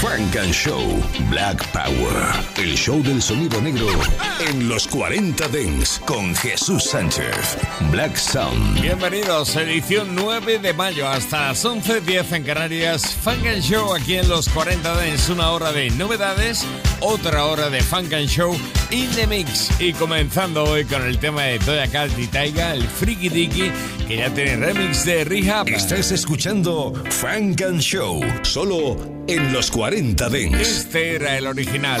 Frank and Show Black Power. El show del sonido negro en los 40 Dents con Jesús Sánchez. Black Sound. Bienvenidos, edición 9 de mayo hasta las 11.10 en Canarias. Funk and Show aquí en los 40 Dents. Una hora de novedades, otra hora de Funk and Show in the mix. Y comenzando hoy con el tema de Toya Cat y Taiga, el Freaky Dicky, que ya tiene remix de Rehab. Estás escuchando Funk and Show, solo en los 40 Dents. Este era el original.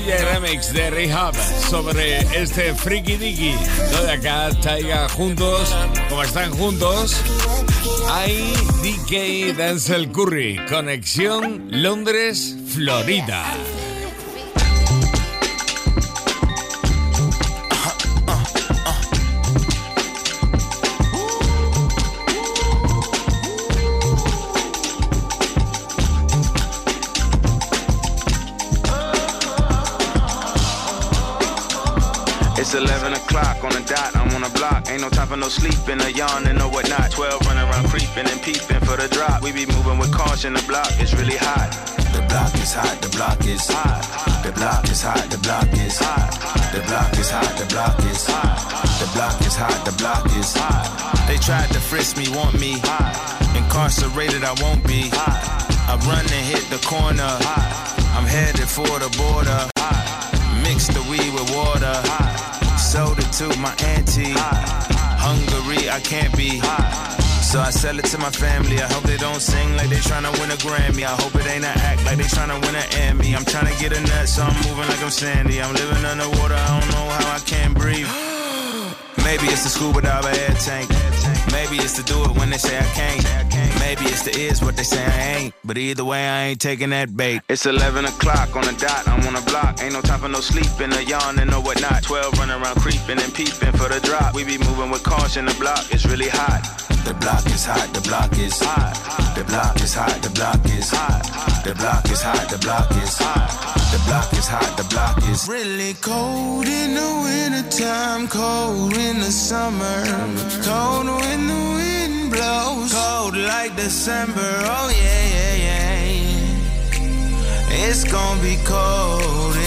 Ya hay remix de Rehab sobre este Freaky Dicky. Todo de acá, Taiga juntos, como están juntos. Hay DK Denzel Curry, conexión Londres, Florida. O'clock on the dot, I'm on the block. Ain't no time for no sleeping, or yawning or whatnot. 12 running around creeping and peeping for the drop. We be moving with caution, the block is really hot. The block is hot, the block is hot. The block is hot, the block is hot. The block is hot, the block is hot. The block is hot, the block is hot. They tried to frisk me, want me incarcerated, I won't be. I run and hit the corner. I'm headed for the border. mix the weed with water. Sold it to my auntie. Hungary, I can't be. So I sell it to my family. I hope they don't sing like they tryna win a Grammy. I hope it ain't an act like they tryna win an Emmy. I'm tryna get a nut, so I'm moving like I'm Sandy. I'm living underwater, I don't know how I can't breathe. Maybe it's the scuba dive air tank. Maybe it's to do it when they say I can't. Maybe it's the is what they say I ain't. But either way, I ain't taking that bait. It's 11 o'clock on the dot, I'm on a block. Ain't no time for no sleeping, no yawning, no whatnot. 12 running around creeping and peeping for the drop. We be moving with caution, the block is really hot. The block is hot, the block is hot. The block is hot, the block is hot. The block is hot, the block is hot. The block is hot, the block is really cold in the wintertime, cold in the summer, cold when the wind blows, cold like December. Oh yeah, yeah, yeah. It's gonna be cold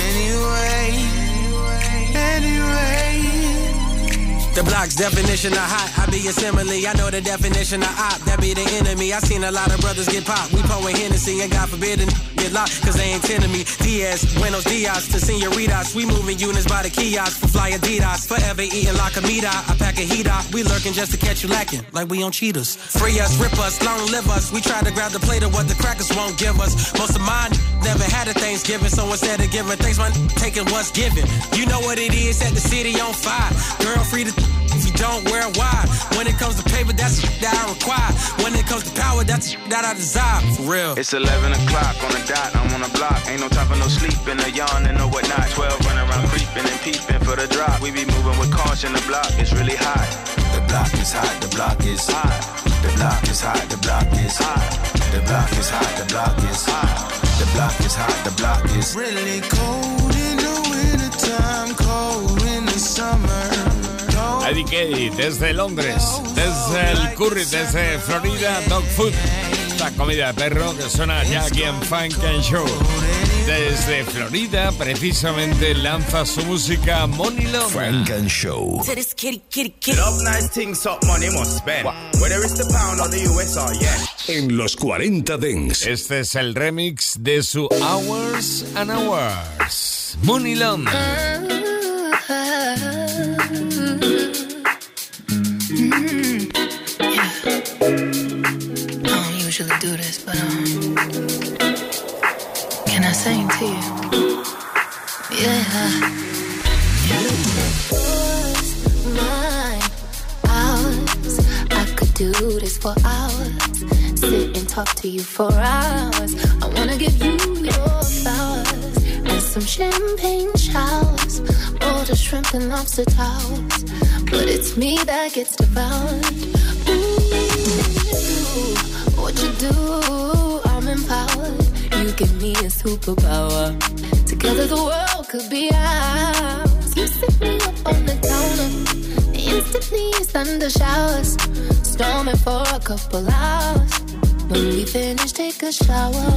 The block's definition of hot. I be a simile. I know the definition of op. That be the enemy. I seen a lot of brothers get popped. We pouring Hennessy and God forbid get locked. Cause they ain't tending me. Diaz, Buenos Dias to senoritas. We moving units by the kiosk for fly Adidas. Forever eating la comida. I pack a heat out. We lurking just to catch you lacking. Like we on cheaters. Free us, rip us, long live us. We try to grab the plate of what the crackers won't give us. Most of mine never had a Thanksgiving. So instead of giving thanks, man, taking what's given. You know what it is, set the city on fire. Girl free to if you don't wear it wide. When it comes to paper, that's that I require. When it comes to power, that's that I desire. For real. It's 11 o'clock on the dot, I'm on the block. Ain't no time for no sleeping, no yawning, no whatnot. 12 running around creeping and peeping for the drop. We be moving with caution, the block is really hot. The block is hot, the block is hot. The block is hot, the block is hot. The block is hot, the block is hot. The block is hot, the block is really cold in the wintertime, cold in the summer. Eddie Kay desde Londres, desde el Curry, desde Florida, Dog Food, la comida de perro que suena ya aquí en Funk and Show. Desde Florida, precisamente lanza su música Money Long. Funk and Show. Love nice things, up money must spend. Whether it's the pound or the US or yen. En los 40 Dents. Este es el remix de su Hours and Hours. Money Long. Do this, but um, can I sing to you? Yeah. Yours, mine, ours. I could do this for hours. Sit and talk to you for hours. I wanna give you your flowers and some champagne showers, All the shrimp and lobster towers. But it's me that gets devoured. Ooh what you do, I'm empowered. You give me a superpower. Together the world could be ours. You sit me up on the counter. Instantly thunder showers. Storming for a couple hours. When we finish, take a shower.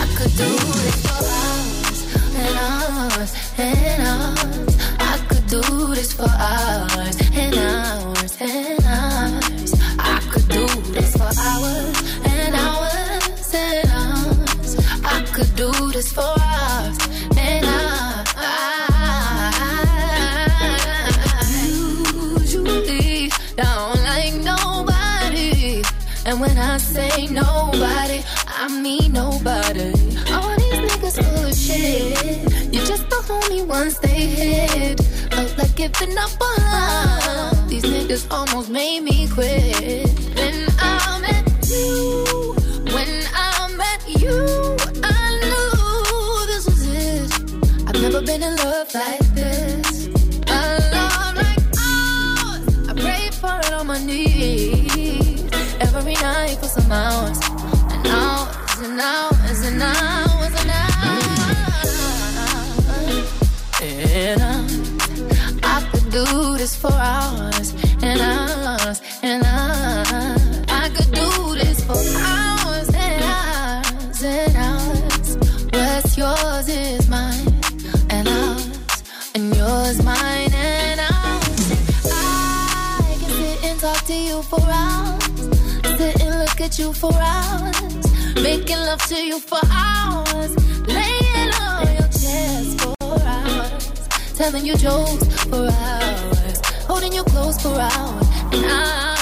I could do this for hours and hours and hours. I could do this for hours and hours and hours. I could do for us. And I, I usually don't like nobody. And when I say nobody, I mean nobody. All these niggas full of shit. You're just the only ones they hit. Felt like giving up on love. These niggas almost made me quit. Been in love like this. A love like ours. I pray for it on my knees. Every night for some hours and hours and hours you for hours. Making love to you for hours. Laying on your chest for hours. telling you jokes for hours, holding you close for hours, and I,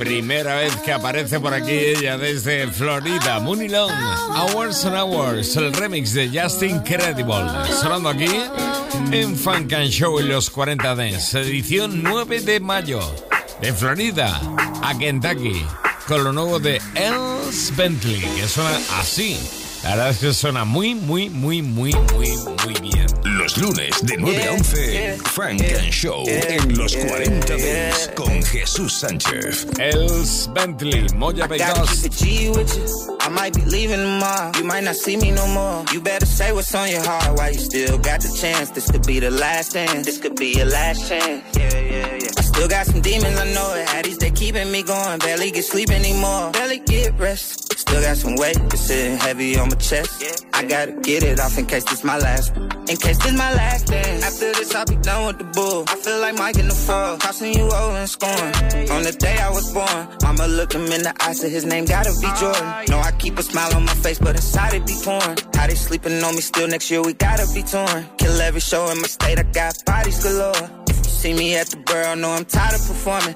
primera vez que aparece por aquí ella desde Florida. Mooney Long, Hours and Hours, el remix de Just Incredible. Sonando aquí en Funk and Show en los 40 Dance, edición 9 de mayo. De Florida a Kentucky, con lo nuevo de Els Bentley, que suena así. La verdad es que suena muy, muy, muy, muy, muy, muy bien. Los lunes de 9 a 11, Funk and Show en los 40 Dance con Jesús Sánchez. Els Bentley, Moya Gotta Vegas. keep it G with you. I might be leaving tomorrow. You might not see me no more. You better say what's on your heart while you still got the chance. This could be the last dance. This could be your last chance. Yeah, yeah, yeah. I still got some demons, I know it. Addies, they keeping me going. Barely get sleep anymore. Barely get rest. Still got some weight that's sitting heavy on my chest. I gotta get it off in case this my last. In case this my last dance. After this, I'll be done with the bull. I feel like Mike in the fall. Crossing you over and scoring. On the day I was born, Mama looked him in the eye, said his name gotta be Jordan. No, I keep a smile on my face, but inside it be torn. How they sleeping on me still next year, we gotta be torn. Kill every show in my state, I got bodies galore. If you see me at the borough, know I'm tired of performing.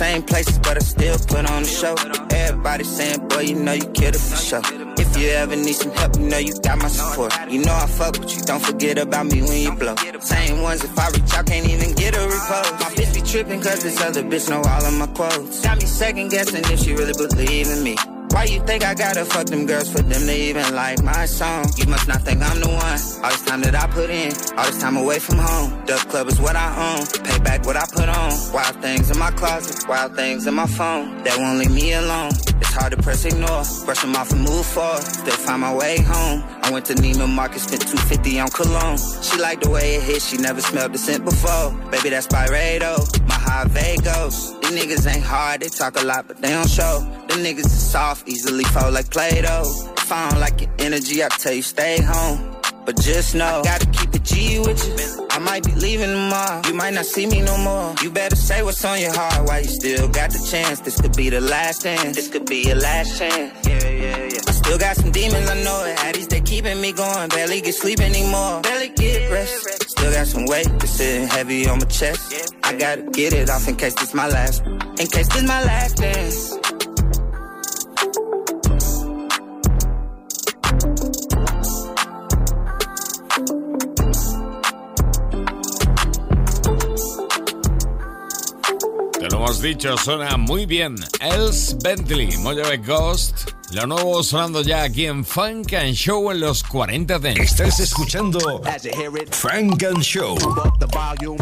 Same places, but I still put on the show. Everybody saying, boy, you know you killed it for sure. If you ever need some help, you know you got my support. You know I fuck with you, don't forget about me when you blow. Same ones, if I reach out, can't even get a repost. My bitch be tripping, cause this other bitch know all of my quotes. Got me second guessing if she really believe in me. Why you think I gotta fuck them girls for them to even like my song? You must not think I'm the one. All this time that I put in, all this time away from home. Dub Club is what I own. Pay back what I put on. Wild things in my closet, wild things in my phone. That won't leave me alone. It's hard to press ignore. Brush them off and move forward. Still find my way home. I went to Neiman Marcus, spent 250 on cologne. She liked the way it hit, she never smelled the scent before. Baby, that's Byredo. My high Vagos. These niggas ain't hard, they talk a lot, but they don't show. Them niggas is soft, easily fold like Play-Doh. If I don't like your energy, I tell you stay home. But just know, I gotta keep it G with you. I might be leaving tomorrow. You might not see me no more. You better say what's on your heart while you still got the chance. This could be the last dance. This could be your last chance. Yeah, yeah, yeah. I still got some demons, I know it. Addies, they keeping me going. Barely get sleep anymore. Barely get rest. Still got some weight that's sitting heavy on my chest. I gotta get it off in case this my last. In case this my last dance. Hemos dicho, suena muy bien. Els Bentley, Mojave Ghost. Lo nuevo sonando ya aquí en Funk and Show en los 40 Dance. Estás escuchando Frank and Show.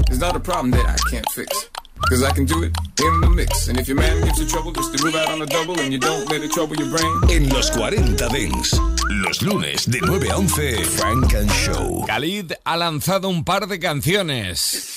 It's not a problem that I can't fix. Cause I can do it in the mix. And if your man gives you trouble, just to move out on a double and you don't let it trouble your brain. En los 40 Dance. Los lunes de 9 a 11, Frank and Show. Khalid ha lanzado un par de canciones.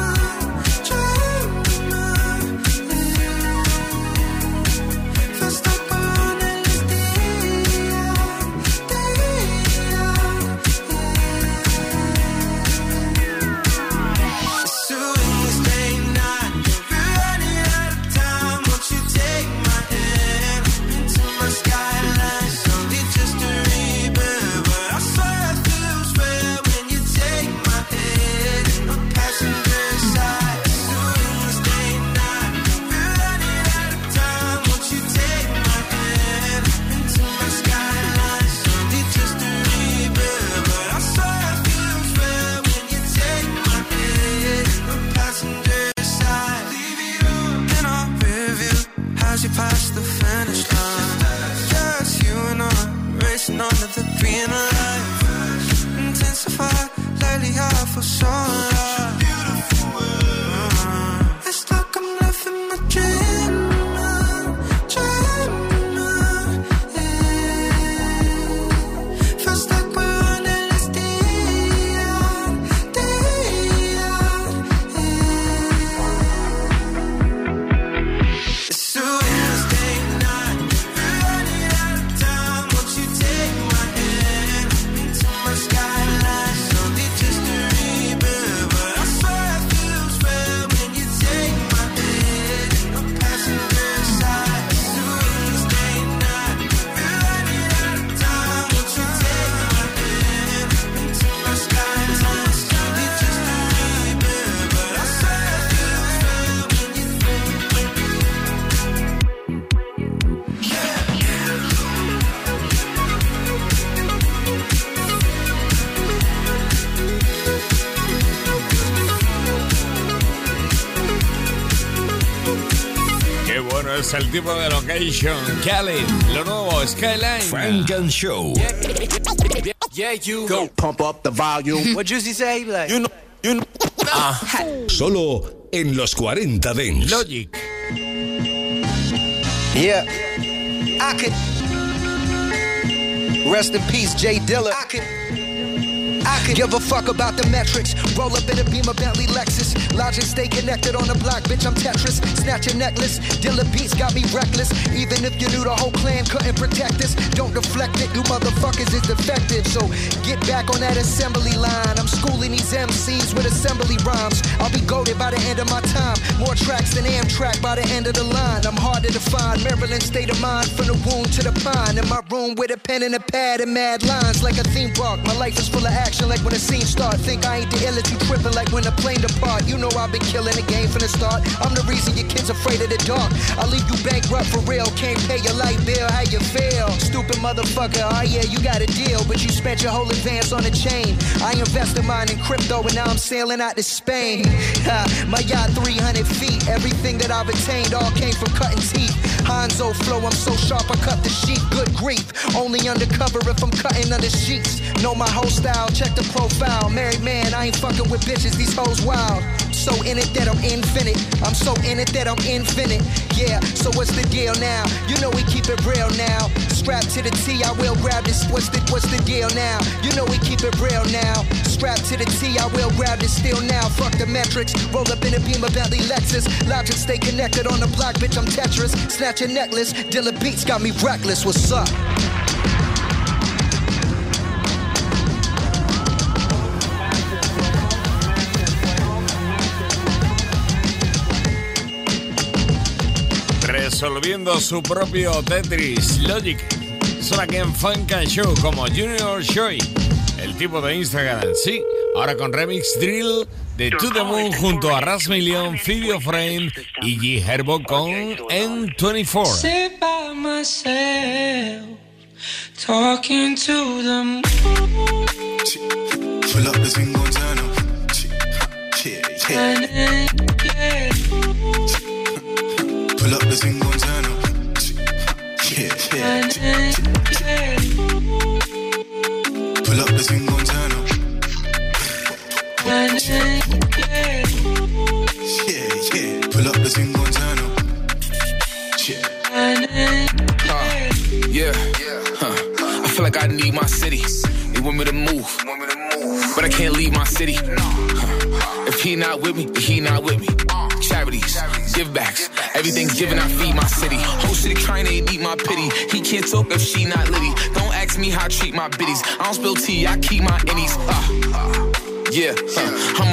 in life Intensified, lately I feel so alive el tipo de location. Cali, lo nuevo, Skyline. Funk and Show. Yeah, you go pump up the volume. what Juicy say? Like, you know, you know. Ah. Solo en los 40 Dance. Logic. Yeah. I could. Rest in peace, Jay Dilla. I could. I could give a fuck about the metrics. Roll up in a Beamer Bentley Lexus. Logic stay connected on the block, bitch. I'm Tetris. Snatch a necklace. Dilla beats got me reckless. Even if you knew the whole clan couldn't protect us, don't deflect it. You motherfuckers is defective. So get back on that assembly line. I'm schooling these MCs with assembly rhymes. I'll be goaded by the end of my time. More tracks than Amtrak by the end of the line. I'm harder to find. Maryland state of mind from the wound to the pine. In my room with a pen and a pad and mad lines like a theme park. My life is full of action like when the scene start. Think I ain't the illest, you tripping like when the plane depart. You know I've been killing the game from the start. I'm the reason your kids afraid of the dark. I'll leave you bankrupt for real. Can't pay your light bill, how you feel? Stupid motherfucker, oh yeah, you got a deal, but you spent your whole advance on a chain. I invested mine in crypto and now I'm sailing out to Spain. My yacht 300 feet, everything that I've attained all came from cutting teeth. Hanzo flow, I'm so sharp I cut the sheet. Good grief, only undercover if I'm cutting under sheets. Know my whole style, check the profile. Married man, I ain't fucking with bitches, these hoes wild. So in it that I'm infinite. I'm so in it that I'm infinite. Yeah, so what's the deal now? You know we keep it real now. Strapped to the T, I will grab this. What's the what's the deal now? You know we keep it real now. Strapped to the T, I will grab this still now. Fuck the metrics. Roll up in a beam of Bentley Lexus. Logic stay connected on the block, bitch. I'm Tetris. Snatch a necklace. Dilla Beats got me reckless. What's up? Resolviendo su propio Tetris. Logic. Suena aquí en Funk and Show como Junior Shoy. El tipo de Instagram, sí. Ahora con Remix Drill de To The Moon junto a Ras Million, Fibio Frame y G Herbo con N24. Sit by myself, talking to the moon. Pull up the single turn up. Yeah, And yeah. Me to move. But I can't leave my city. If he not with me, he not with me. Charities, give backs, everything's given. I feed my city. Whole city trying to eat my pity. He can't talk if she not litty. Don't ask me how I treat my biddies. I don't spill tea, I keep my innies. Uh, yeah, huh. I'm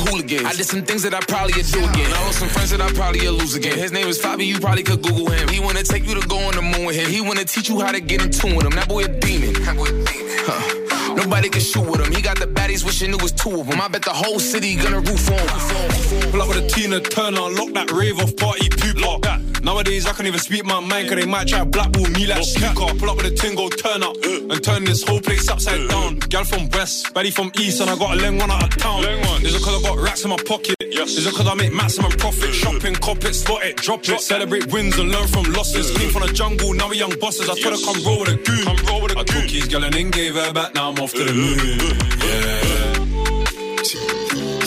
hooligans. I did some things that I probably would do again. I lost some friends that I probably would lose again. His name is Fabi, you probably could Google him. He wanna take you to go on the moon with him. He wanna teach you how to get in tune with him. That boy a demon. Huh. Nobody can shoot with him. He got the baddies wishing it was two of them. I bet the whole city gonna roof on. Pull up with a Tina Turner, lock that rave off party poop lock that. Nowadays I can't even speak my mind, cause they might try blackball me like snooker. Pull up with a tingo, turn up, and turn this whole place upside down. Gal from west, baddie from east, and I got a leng one out of town. Is it cause I got racks in my pocket? Yes. Is it cause I make maximum profit? Shopping, cop it, spot it, drop it. Celebrate wins and learn from losses. Came from the jungle, now we young bosses. I told her come roll with a goon. Come roll with a I took his gal and then gave her back, now I'm off to the moon. Yeah.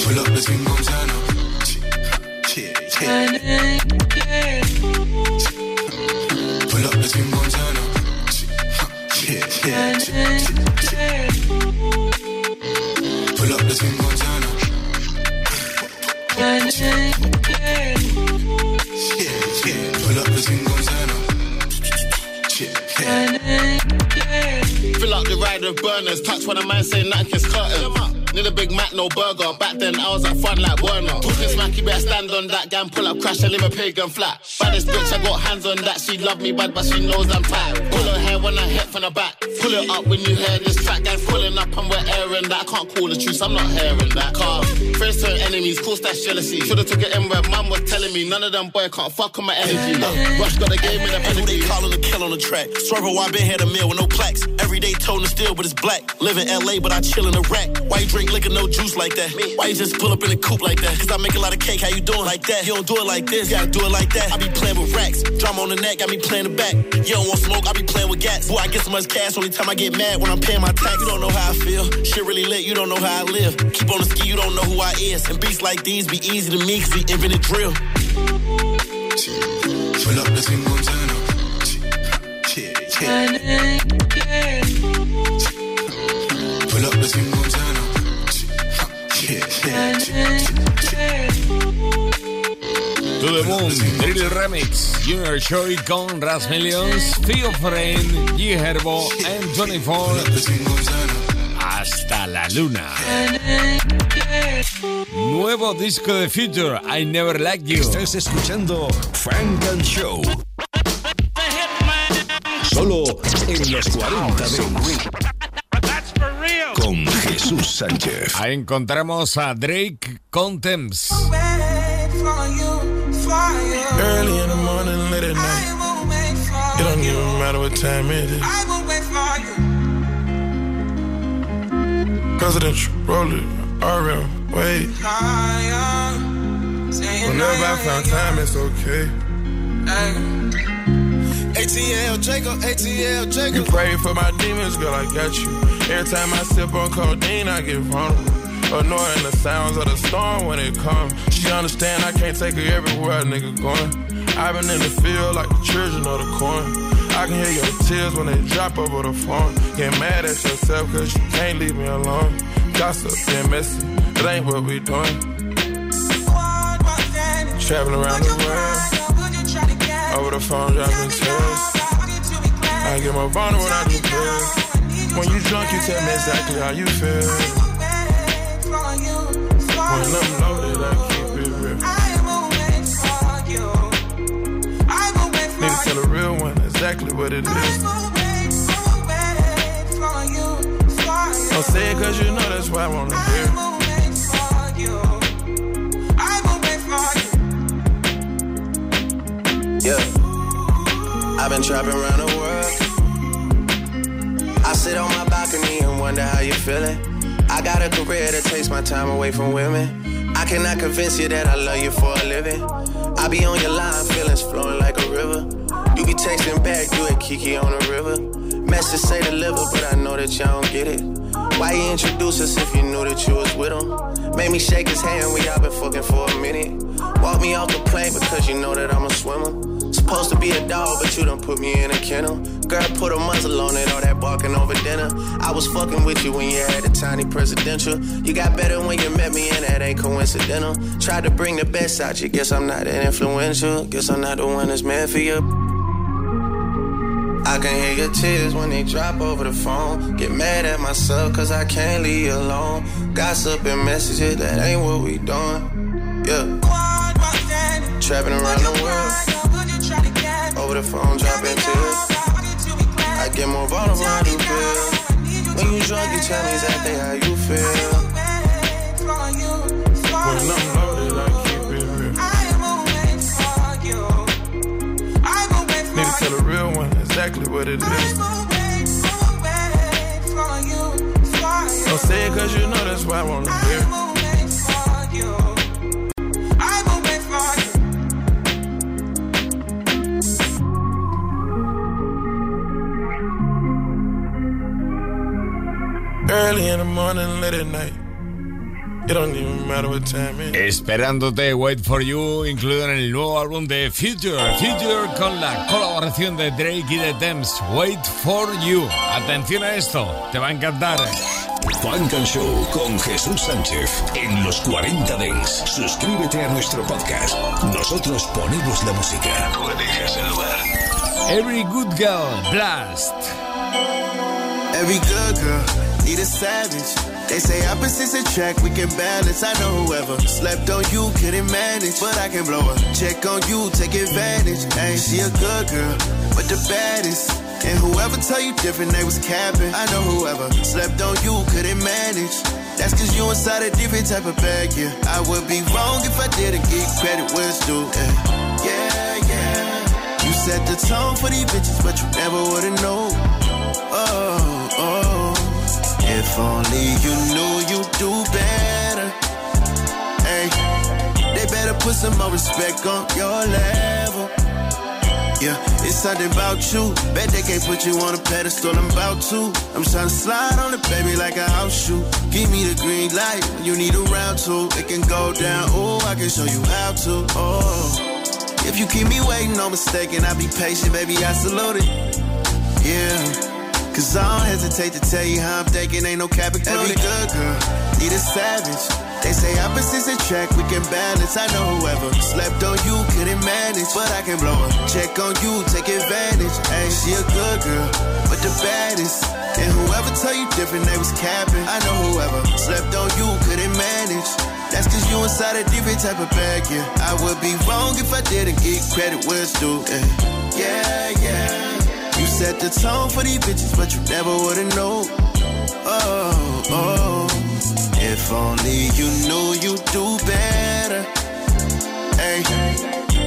Pull up the thing gon' turn up. Yeah, yeah. Pull up the thing gon' turn up. Yeah, yeah. Yeah, yeah. Pull up the thing gon' Yeah, yeah. Fill up the ride with burners. Touch when a man say nothing gets curtain. Need a Big Mac, no burger. Back then I was at front like Werner. Talking smack, you better stand on that. Gang pull up, crash, I live a pagan flat. Baddest bitch, I got hands on that. She love me bad, but she knows I'm tight. Pull her when I hit from the back. Pull it up when you hear this track. Gang pulling up and we're airing that. I can't call the truth, I'm not hearing that. Car, friends turn enemies, cause that's jealousy. Should've took it in where mum was telling me. None of them boy can't fuck on my energy. Rush got the game in the Who they calling the kill on the track? Swervo, oh, I been had a meal with no plaques. Every day told to steal, but it's black. Live in LA, but I chill in the rack. Why you drink liquor, no juice like that? Why you just pull up in a coupe like that? Cause I make a lot of cake, how you doing like that? You don't do it like this, yeah, I do it like that. I be playing with racks. Drama on the neck, got me playing the back. You don't want smoke, I be playing with gas. Boy, I get so much cash, only time I get mad when I'm paying my tax. You don't know how I feel. Shit really lit, you don't know how I live. Keep on the ski, you don't know who I is. And beats like these be easy to me, cause we invented drill. Pull up the thing gon' turn up. Yeah, yeah. Pull up the thing gon' turn up. Yeah, To the Moon, Drill Remix, Junior Choi con Ras Millions, Theo Friend, G Herbo, and 24, hasta la luna. Nuevo disco de Future, I Never Like You. Estás escuchando Frank and Show. Solo en los 40 Dents. Con Jesús Sánchez. Ahí encontramos a Drake con Thames. Even matter what time it is. Presidential, roll it, RM, wait. Whenever I found time, it's okay. ATL Jacob, ATL Jacob. You pray for my demons, girl, I got you. Every time I sip on codeine, I get vulnerable. Annoying the sounds of the storm when it comes. She understand I can't take her everywhere nigga going. I've been in the field like the children of the corn. I can hear your tears when they drop over the phone. Get mad at yourself cause you can't leave me alone. Gossip and messy, it ain't what we doing. Traveling around the world. Over the phone, dropping tears. I get more vulnerable when I do pills. When you drunk, you tell me exactly how you feel. When I'm loaded, exactly what it is. Don't say it cause you know that's why I wanna hear. Yeah. I've been trapping around the world. I sit on my balcony and wonder how you're feeling. I got a career that takes my time away from women. I cannot convince you that I love you for a living. I be on your line, feelings flowing like a river. You be texting back, you and Kiki on the river. Message say deliver, but I know that y'all don't get it. Why you introduce us if you knew that you was with him? Made me shake his hand, we all been fucking for a minute. Walk me off the plane because you know that I'm a swimmer. Supposed to be a dog, but you done put me in a kennel. Girl, put a muzzle on it, all that barking over dinner. I was fucking with you when you had a tiny presidential. You got better when you met me, and that ain't coincidental. Tried to bring the best out you, guess I'm not that influential. Guess I'm not the one that's meant for you. I can hear your tears when they drop over the phone. Get mad at myself cause I can't leave you alone. Gossip and messages, that ain't what we doing. Yeah. Trapping around the world. Over the phone, dropping tears. I get more vulnerable when I do pills. When you drunk, you tell me exactly how you feel. When I'm loaded, I keep it real. Need to tell a real one exactly what it is. Don't say it cause you know that's why I wanna hear. Early in the morning, late at night. Esperándote, Wait for You, incluido en el nuevo álbum de Future. Future con la colaboración de Drake y de Thames. Wait for You. Atención a esto, te va a encantar. Funk and Show con Jesús Sánchez en los 40 Dents. Suscríbete a nuestro podcast. Nosotros ponemos la música. Tú eliges el lugar. Every Good Girl, Blast. Every good girl need a savage. They say opposites attract, we can balance. I know whoever slept on you couldn't manage, but I can blow a check on you, take advantage. Ain't she a good girl, but the baddest. And whoever tell you different, they was capping. I know whoever slept on you couldn't manage. That's cause you inside a different type of bag, yeah. I would be wrong if I didn't get credit where it's due, yeah. Yeah, yeah. You set the tone for these bitches, but you never would've known. Oh, oh. If only you knew you'd do better. Hey, they better put some more respect on your level. Yeah, it's something about you. Bet they can't put you on a pedestal. I'm about to. I'm trying to slide on the baby like a house shoe. Give me the green light you need a round two. It can go down. Oh, I can show you how to. Oh, if you keep me waiting, no mistaken. I'll be patient, baby. I salute it. Yeah. Cause I don't hesitate to tell you how I'm thinking, ain't no cap Every good girl need a savage. They say opposites attract, we can balance. I know whoever slept on you couldn't manage, but I can blow a check on you, take advantage. Hey, she a good girl, but the baddest. And whoever tell you different, they was capping. I know whoever slept on you couldn't manage. That's cause you inside a different type of bag, yeah. I would be wrong if I didn't get credit where it's due, eh, yeah. Yeah, yeah. You set the tone for these bitches, but you never would've known. Oh, oh. If only you knew you'd do better. Hey,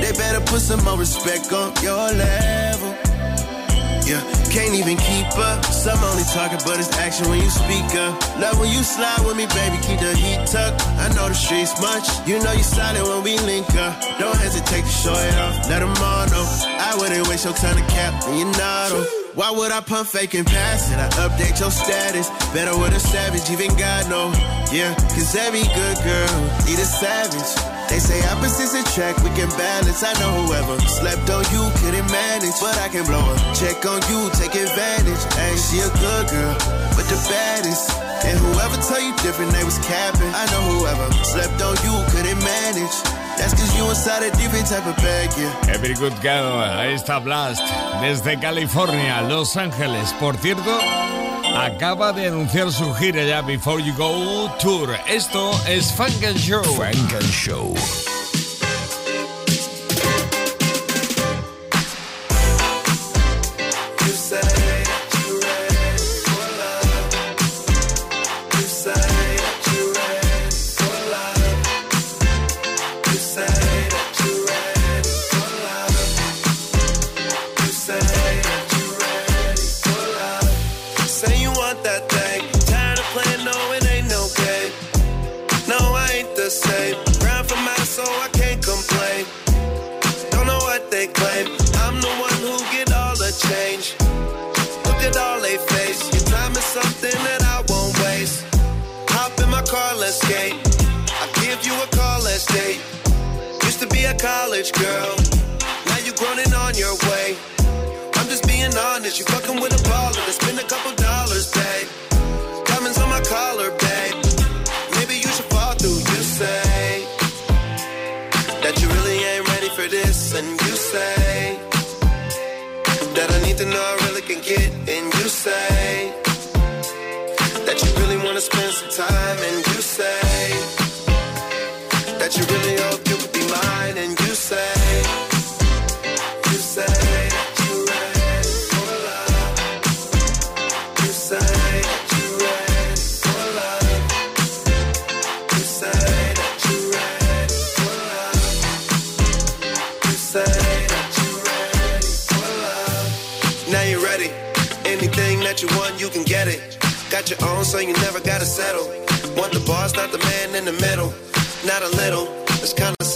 they better put some more respect on your level. Yeah, can't even keep up. Some only talking, but it's action when you speak up. Love when you slide with me, baby, keep the heat tucked. I know the streets much. You know you solid when we link up. Don't hesitate to show it off. Let them all know. I wouldn't waste your time to cap when you're not on. Why would I pump fake and pass it? I update your status. Better with a savage, even God know. Yeah, cause every good girl need a savage. They say opposites attract, we can balance. I know whoever slept on you couldn't manage, but I can blow a check on you, take advantage. Ain't she a good girl, but the baddest. And whoever tell you different, they was capping. I know whoever slept on you couldn't manage. That's cause you inside a different type of bag, yeah. Every good girl, ahí está Blxst. Desde California, Los Ángeles. Por cierto, acaba de anunciar su gira ya Before You Go Tour. Esto es Funk and Show. Funk and Show.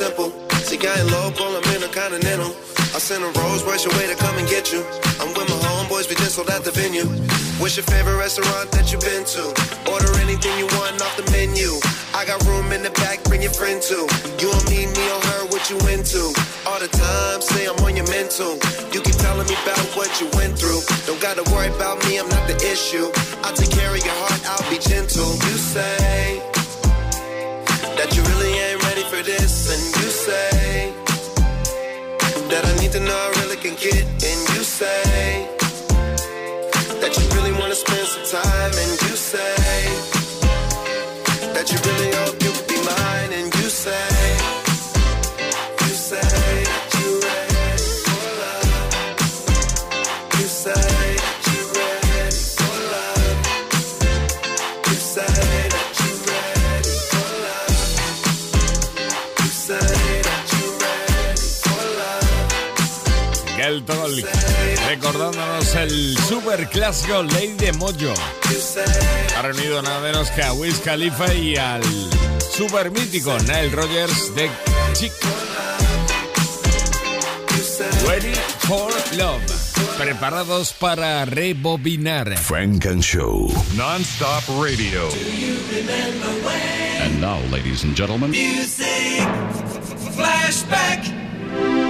Middle. Not a little, it's kinda simple. See, I ain't local, I'm intercontinental. I sent a Rolls Royce your way to come and get you. I'm with my homeboys, we just sold at the venue. What's your favorite restaurant that you've been to? Order anything you want off the menu. I got room in the back, bring your friend too. You don't need me or her, what you into? All the time, say I'm on your mental. You keep telling me about what you went through. Don't gotta worry about me, I'm not the issue. I'll take care of your heart, I'll be gentle. You say that you really for this, and you say that I need to know I really can get, and you say that you really wanna spend some time, and you say recordándonos el super clásico Lady Mojo. Ha reunido nada menos que a Wiz Khalifa y al super mítico Nile Rogers de Chic. Ready for Love. Preparados para rebobinar. Frank and Show. Non-stop radio. And now, ladies and gentlemen, Music flashback.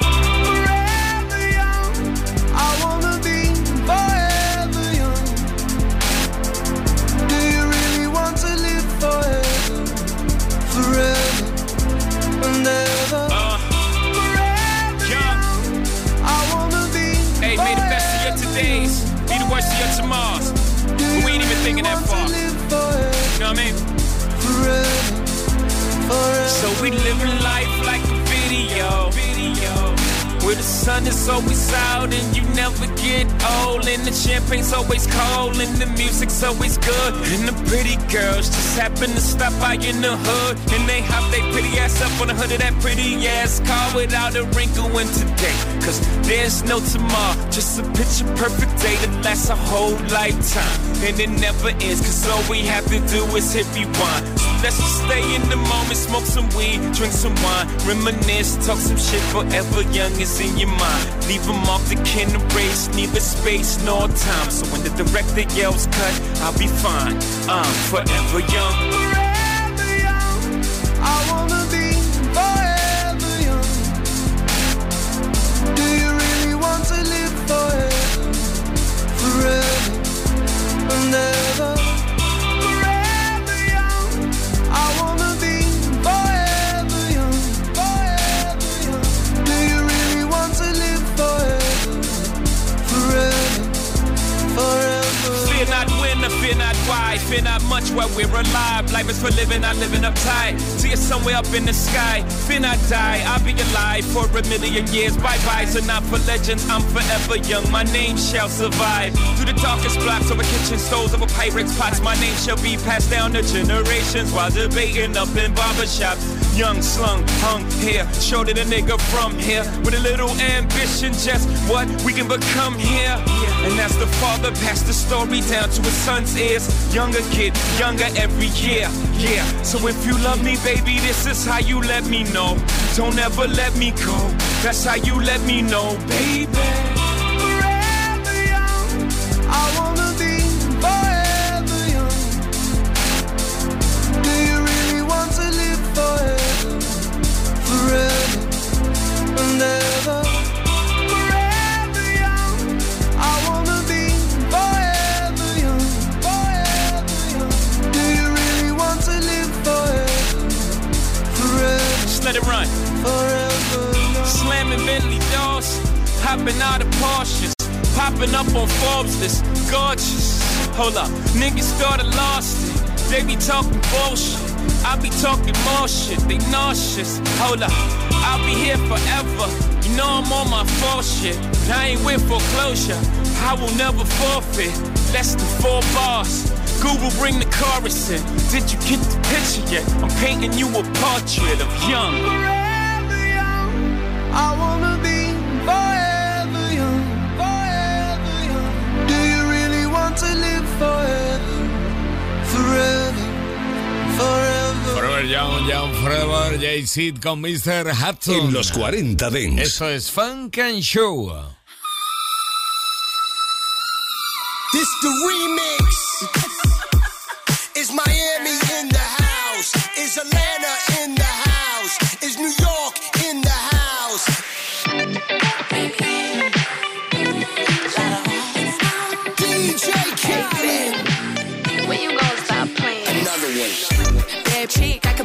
Be the worst of your tomorrows. But we ain't even thinking that far. You know what I mean? So we living life like a video. Where the sun is always out and you never get old. And the champagne's always cold and the music's always good. And the pretty girls just happen to stop by in the hood. And they hop they pretty ass up on the hood of that pretty ass car without a wrinkle in today. Cause there's no tomorrow, just a picture perfect day that lasts a whole lifetime. And it never ends, cause all we have to do is hit rewind. So let's just stay in the moment, smoke some weed, drink some wine, reminisce, talk some shit forever young in your mind. Leave them off the kin race, neither space nor time. So when the director yells cut, I'll be fine. I'm forever young. forever young. I wanna be forever young. Do you really want to live forever? Forever and. Not much while we're alive. Life is for living, not living uptight. See us somewhere up in the sky. Fear not die, I'll be alive for a million years. Bye bye, so not for legends, I'm forever young. My name shall survive. Through the darkest blocks over kitchen stoves, over Pyrex pots, my name shall be passed down to generations while debating up in barbershops. Young, slung, hung here, showed it a nigga from here with a little ambition, just what we can become here. And as the father passed the story down to his son's ears, younger kid, younger every year. Yeah, so if you love me, baby, this is how you let me know. Don't ever let me go. That's how you let me know, baby. Forever young. I let it run. Forever. Slamming Bentley doors, hopping out of Porsches, popping up on Forbes list, gorgeous. Hold up, niggas started lost it. They be talking bullshit. I be talking more shit. They nauseous. Hold up, I'll be here forever. You know I'm on my full shit. but I ain't with foreclosure. I will never forfeit. Less than four bars. Google bring the chorus in. Did you get the picture yet? I'm painting you a portrait of young. Forever young. I wanna be forever young. Forever young. Do you really want to live forever? Forever. Forever. Forever Young, Young Forever, Jay-Z con Mr. Hudson. En los 40 Dents. Esto es Funk and Show. This the remix. Is Miami in the house? Is Atlanta in the house? Is New York in the house? DJ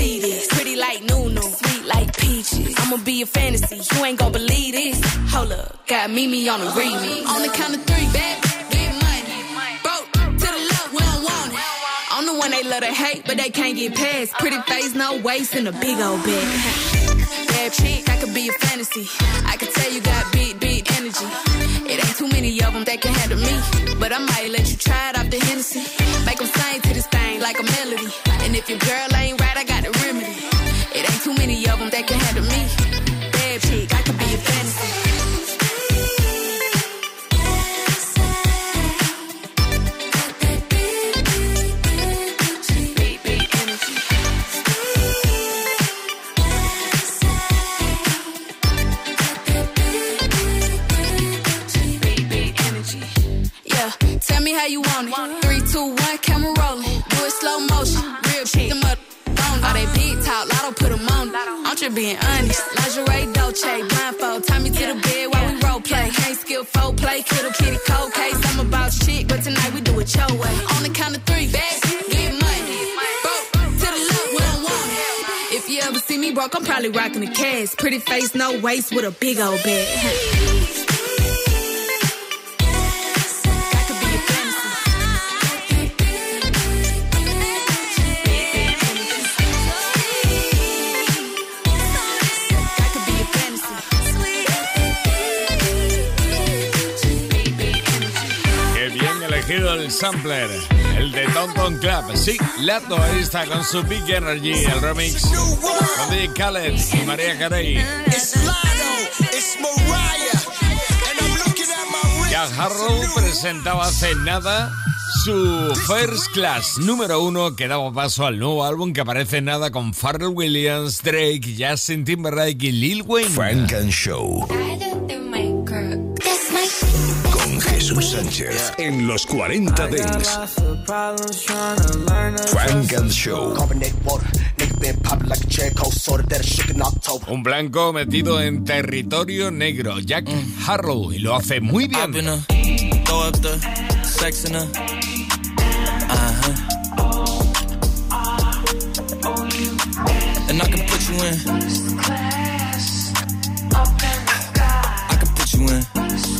See this. Pretty like Nunu, sweet like peaches. I'ma be a fantasy, you ain't gon' believe this. Hold up, got Mimi on the remix. On the count of three, back, get money. Broke to the left, we don't want it. I'm the one they love to hate, but they can't get past. Pretty face, no waist, and a big old bag. Bad chick, I could be a fantasy. I could tell you got beat, beat energy. It ain't too many of them that can handle me. But I might let you try it off the Hennessy. Make them sing to this thing like a melody. And if your girl ain't right, I got the remedy. It ain't too many of them that can handle me. Want it. Three, two, one, camera rolling. Do it slow motion. Real shit. Them up all they big talk, lotto put them on. I'm just being honest. Lingerie, Dolce, blindfold. Tie me to the bed while we role play. Can't skill folk play, kittle kitty cold case. I'm about shit, but tonight we do it your way. On the count of three, back, get money. Broke to the left. If you ever see me broke, I'm probably rocking a cash. Pretty face, no waist, with a big old bag. El sampler, el de Tonton Club. Sí, Lato ahí está con su Big Energy, el remix con DJ Khaled y María Carey. It's Lotto, it's Mariah. And I'm looking at my Jack Harrow presentaba hace nada su First Class número uno que daba paso al nuevo álbum que aparece en nada con Pharrell Williams, Drake, Justin Timberlake y Lil Wayne. Frank and Show. Sánchez en los 40 Dents. Frank and Show. Un blanco metido en territorio negro, Jack Harrow, y lo hace muy bien. Throw up the sex in her. Uh huh. And I can put you in. I can put you in.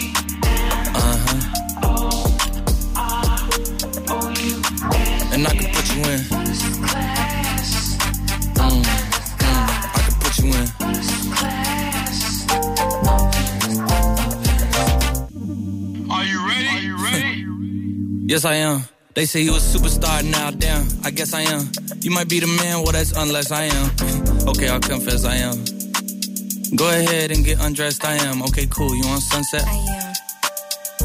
And I can put you in. Mm, mm, I can put you in. Are you ready? Are you ready? Yes, I am. They say you was superstar, now damn, I guess I am. You might be the man, well that's unless I am. okay, I'll confess I am. Go ahead and get undressed, I am. Okay, cool, you on sunset? I am.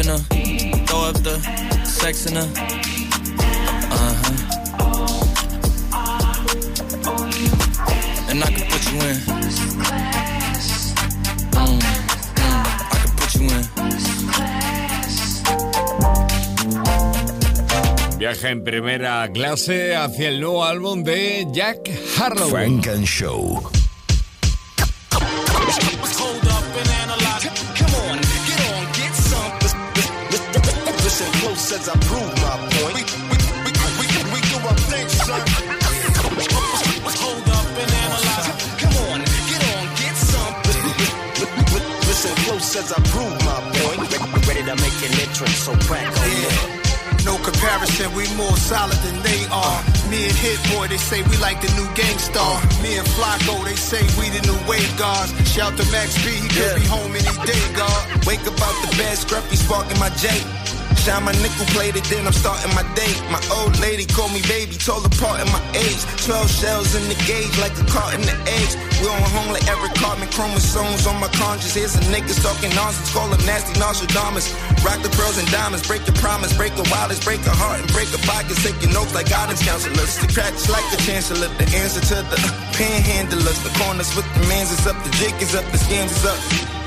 I've been a throw up the sex in a uh huh. And I can put you in. Mm, mm, I can put you in. Viaja en primera clase hacia el nuevo álbum de Jack Harlow. Frank and Show. Listen close as I prove my point. We, we, we, we, we, we do our thing, son. Hold up and analyze. Come on, get on, get some. Listen close as I prove my point. Ready to make an entrance, so crack on yeah. No comparison, we more solid than they are. Me and Hit Boy, they say we like the new Gang Starr. Me and Flacko, they say we the new wave guards. Shout to Max B, he could be home any day, God. Wake up out the bed, scruffy sparking my J. Shine my nickel plated, then I'm starting my day. My old lady called me baby, told apart in my age. 12 shells in the gauge, like a cart in the eggs. We on home like Eric Cartman, chromosomes on my conscience. Here's a nigga talking nonsense, call him nasty Nostradamus. Rock the pearls and diamonds, break your promise, break a wildest, break a heart, and break a pocket. Taking notes like guidance counselors. The cracks like the chancellor, the answer to the panhandlers. The corners with the mans is up, the jig is up, the scams is up.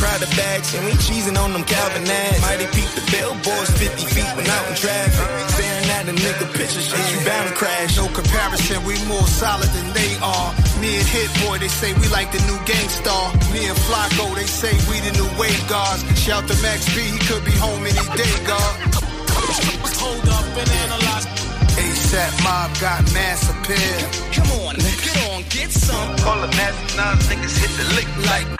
Pride of bags, and we cheesing on them Calvin ads. Mighty peep the billboards 50 feet when out in traffic. Staring at a nigga picture, shit, you bound to crash. No comparison, we more solid than they are. Me and Hit Boy, they say we like the new Gang Starr. Me and Flacko, they say we the new wave guards. Shout to Max B, he could be home any day, God. Hold up and analyze. ASAP Mob got mass appeal. Come on, get on, get some. Call it nasty nines, niggas hit the lick like.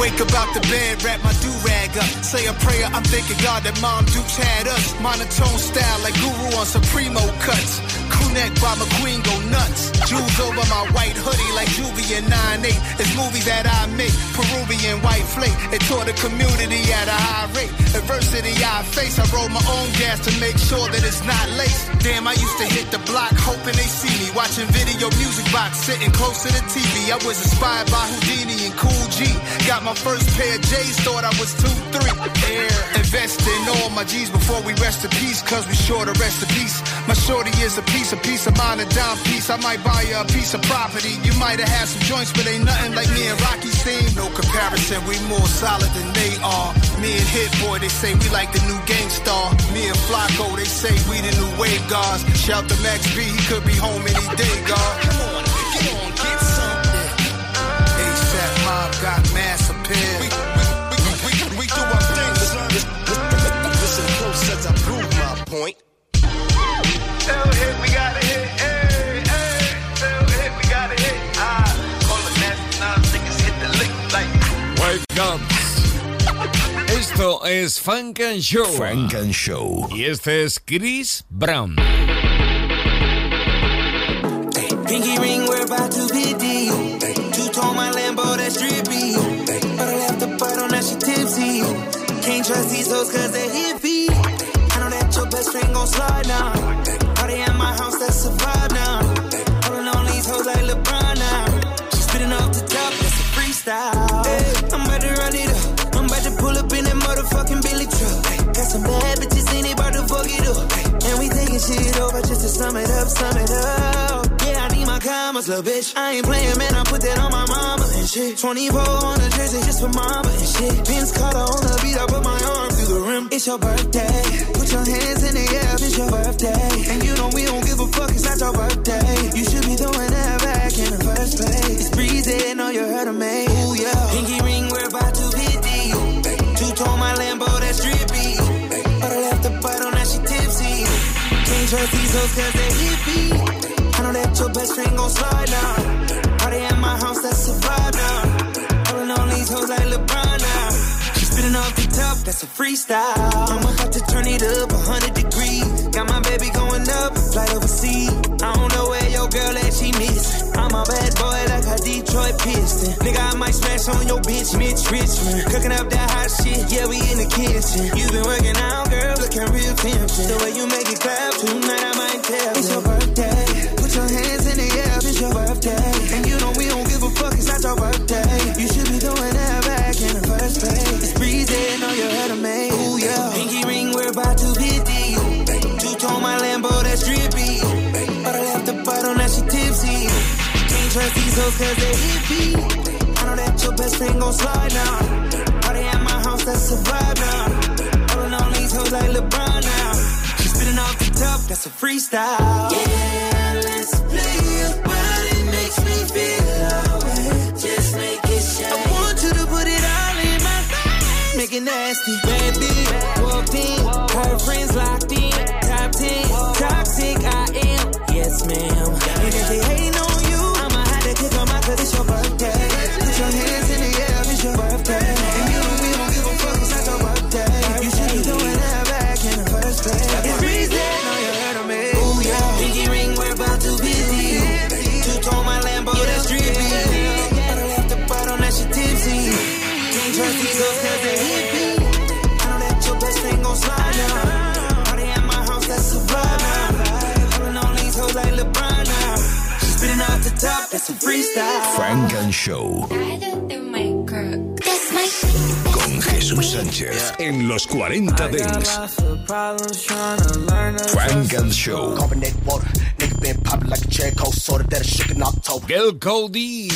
Wake up out the bed, wrap my do-rag up. Say a prayer, I'm thanking God that Mom Dukes had us. Monotone style like Guru on Supremo cuts. Crew neck by McQueen go nuts. Jewels over my white hoodie like Juvie and 9-8. It's movies that I make, Peruvian white flake. It taught the community at a high rate. Adversity I face, I roll my own gas to make sure that it's not laced. Damn, I used to hit the block hoping they see me. Watching video music box, sitting close to the TV. I was inspired by Whodini and Kool G. Got my first pair of J's, thought I was 2-3. Air. Invest in all my G's before we rest in peace, cause we sure to rest in peace. My shorty is a piece, piece of peace of mind a dime piece. I might buy you a piece of property. You might have had some joints, but ain't nothing like me and Rocky seen. No comparison, we more solid than they are. Me and Hit Boy, they say we like the new Gang Starr. Me and Flacko, they say we the new wave guards. Shout to Max B, he could be home any day, God. Come on, get on, get some. ASAP Mob got mass appeal. We, we, we, we, we do our thing. Listen I prove my point. Esto es Funk and Show. Funk and Show. Y este es Chris Brown. Pinky ring, we're about to be deep. Two-tone my Lambo, that's drippy. But I left the bottle, now she tipsy. Can't trust these hoes cause they hippie. I know that your best friend gon' slide now. Party at my house, that's a vibe now. Pulling on these hoes like LeBron now. She spitting off the top, that's a freestyle. Hey, I'm about to run it up. I'm about to pull up in that motherfucking Billy truck. Hey, got some bad bitches in it, about to fuck it up. Hey, and we taking shit over just to sum it up, sum it up. Yeah, I need my commas, little bitch. I ain't playing, man. I put that on my mama and shit. 24 on the jersey just for mama and shit. Vince Carter on the beat, I put my arm the rim. It's your birthday. Put your hands in the air, it's your birthday. And you know we don't give a fuck, it's not your birthday. You should be throwing that back in the first place. It's breezy, know you heard of me. Ooh, yeah. Pinky ring, we're about to be deep. Two-tone my Lambo, that's drippy. But I left the bottle, now she tipsy. Can't trust these hoes cause they hippie. I know that your best friend gon' slide now. Party at my house, that's a vibe now. Pulling on these hoes like LeBron She off the top, that's a freestyle. I'm about to turn it up 100 degrees. Got my baby going up, flight overseas. I don't know where your girl at, she miss. I'm a bad boy like a Detroit Piston. Nigga, I might smash on your bitch, Mitch Richmond. Cooking up that hot shit, yeah, we in the kitchen. You been working out, girl, looking real tempting. The way you make it clap, tonight I might tell. It's your birthday. Trust these hoes cause they hippie. I know that your best friend gon' slide now. Party at my house, that's a vibe now. Pulling on these hoes like LeBron now. She spitting off the top, that's a freestyle. Yeah, let's play your body makes me feel alright. Just make it shine. I want you to put it all in my face. Make it nasty, baby. Walked in, her friends locked in. Top 10, toxic I am. Yes, ma'am. And if they hating on you, it's your birthday. Put your hands in the air, it's your birthday. Funk and Show. Con Jesús Sánchez en los 40 Dance. Funk and Show. Carbonated water, nigga been popping like a cherry coke soda that I shook in October. Girl Cody.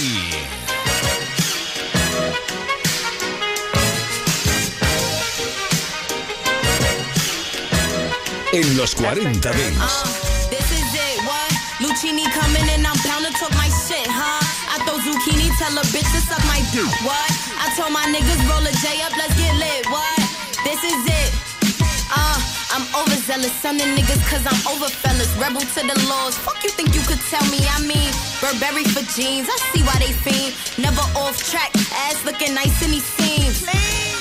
En los 40 Dance. This is it, what? Lucini coming and I'm bound to talk my shit, huh? Zucchini, tell a bitch to suck my dick, what? I told my niggas roll a J up, let's get lit, what? This is it. Uh, I'm overzealous, sunning niggas cause I'm over fellas. Rebel to the laws. Fuck you think you could tell me? I mean, Burberry for jeans. I see why they fiend. Never off track, ass looking nice in these seams.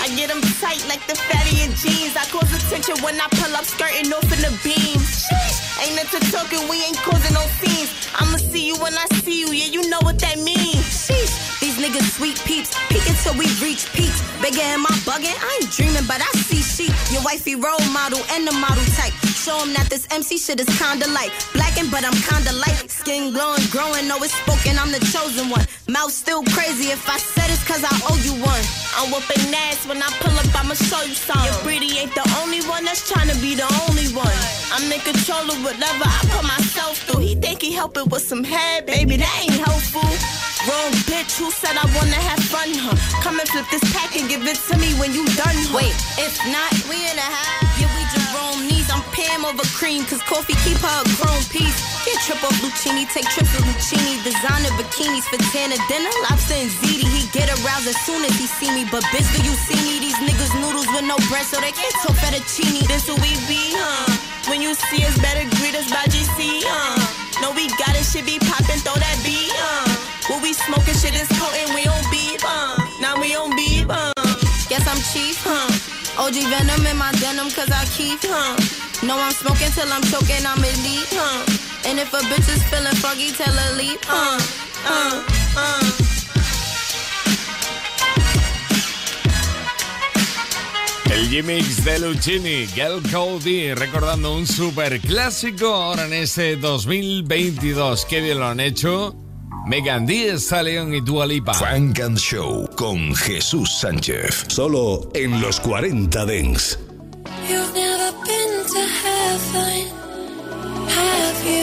I get them tight like the fatty jeans. I cause attention when I pull up, skirting off in the beams. Ain't into talking, we ain't causing no scenes. I'ma see you when I see you, yeah, you know what that means. Niggas sweet peeps, peek until we reach peaks. Bigger am I bugging? I ain't dreaming, but I see sheep. Your wifey role model and the model type. Show 'em that this MC shit is kinda light. Blacking, but I'm kinda light. Skin glowing, growing, know it's spoken, I'm the chosen one. Mouth still crazy, if I said it's cause I owe you one. I'm whooping ass when I pull up, I'ma show you something. Your pretty ain't the only one that's trying to be the only one. I'm in control of whatever I put myself through. He think he helping with some head, baby, that ain't helpful. Wrong bitch, who said I wanna have fun, huh? Come and flip this pack and give it to me when you done, huh? Wait, if not, we in a high. Pam over cream, cause coffee keep her a chrome piece. Get trip off Lucini, take trips with Lucini. Designer bikinis for Tana dinner, lobster and ziti. He get aroused as soon as he see me. But bitch, do you see me? These niggas noodles with no breast, so they can't talk fettuccine. This who we be, huh? When you see us, better greet us by GC, huh? No, we got it, shit be poppin', throw that beat, uh. What we smoking shit is potent, we on beef, uh. Now we on I'm chief, huh? OG venom in my denim, cause I keep, huh? No, I'm smoking till I'm choking, I'm elite, huh? And if a bitch is feeling foggy, tell her leave, huh? Uh, uh. El G-Mix de Lucini, Girl Cody, recordando un super clásico ahora en este 2022. Qué bien lo han hecho. Megan Thee Stallion y Dua Lipa. Frank and Show con Jesús Sánchez. Solo en los 40 Dents. You've never been to heaven, have you?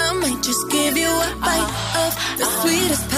I might, just give you a bite of the sweetest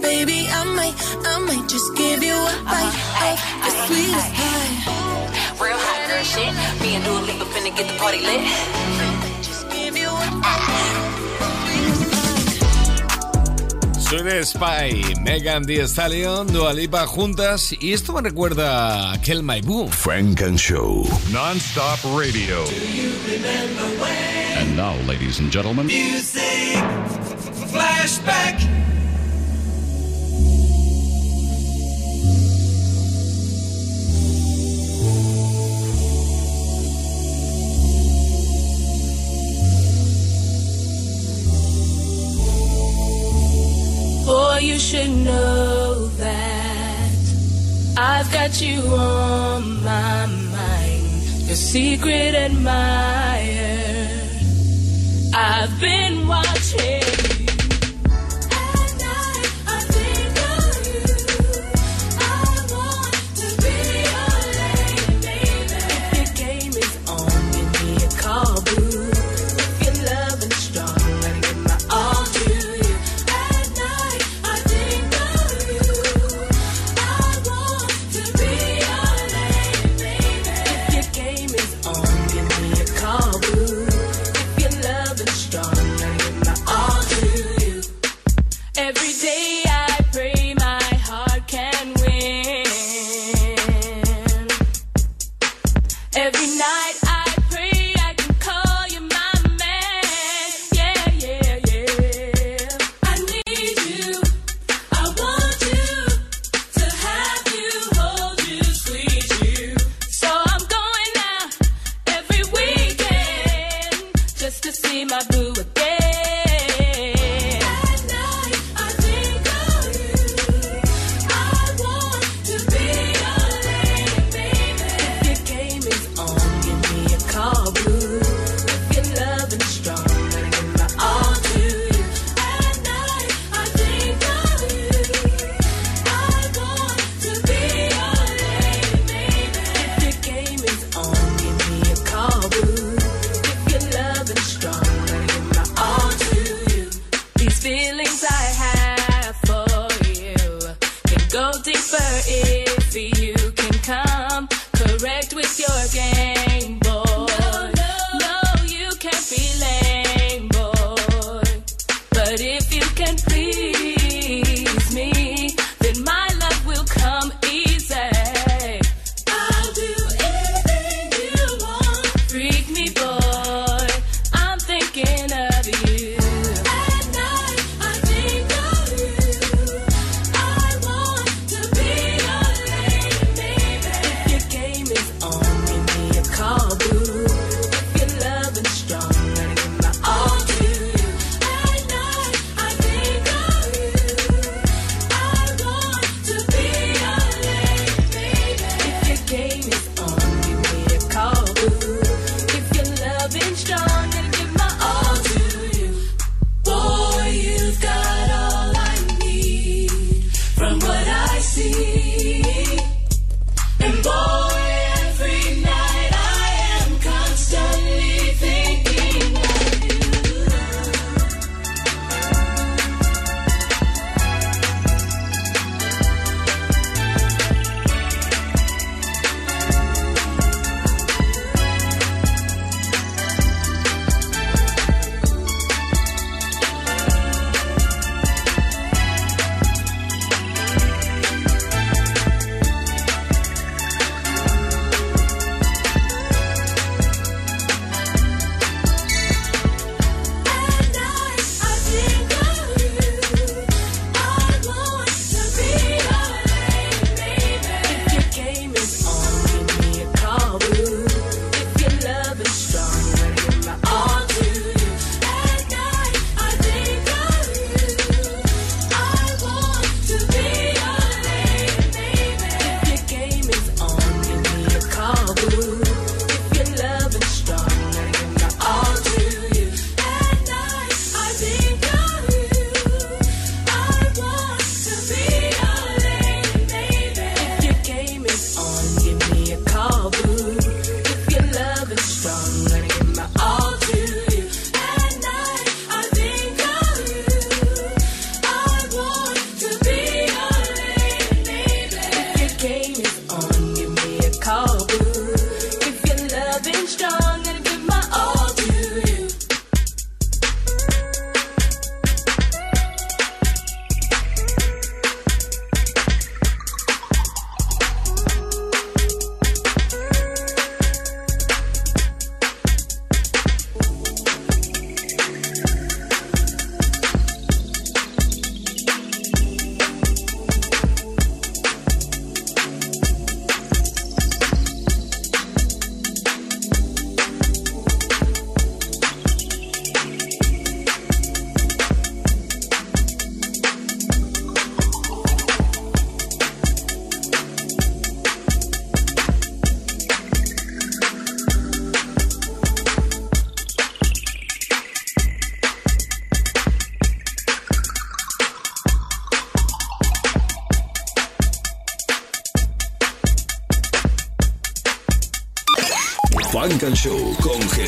baby, I might, I might just give you a bite of the sweetest pie. Real hot girl shit. Me and Dua Lipa finna get the party lit. Give you a Sweet Spy, Megan Thee Stallion, Dua Lipa juntas y esto me recuerda a aquel My Boo. Frank and Show. Non-stop radio. And now, ladies and gentlemen, Music flashback. Boy, you should know that I've got you on my mind. Your secret admirer. I've been watching.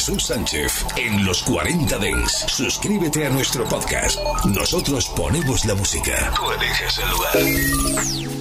Jesús Sánchez en los 40 Dents. Suscríbete a nuestro podcast. Nosotros ponemos la música. Tú eliges el lugar.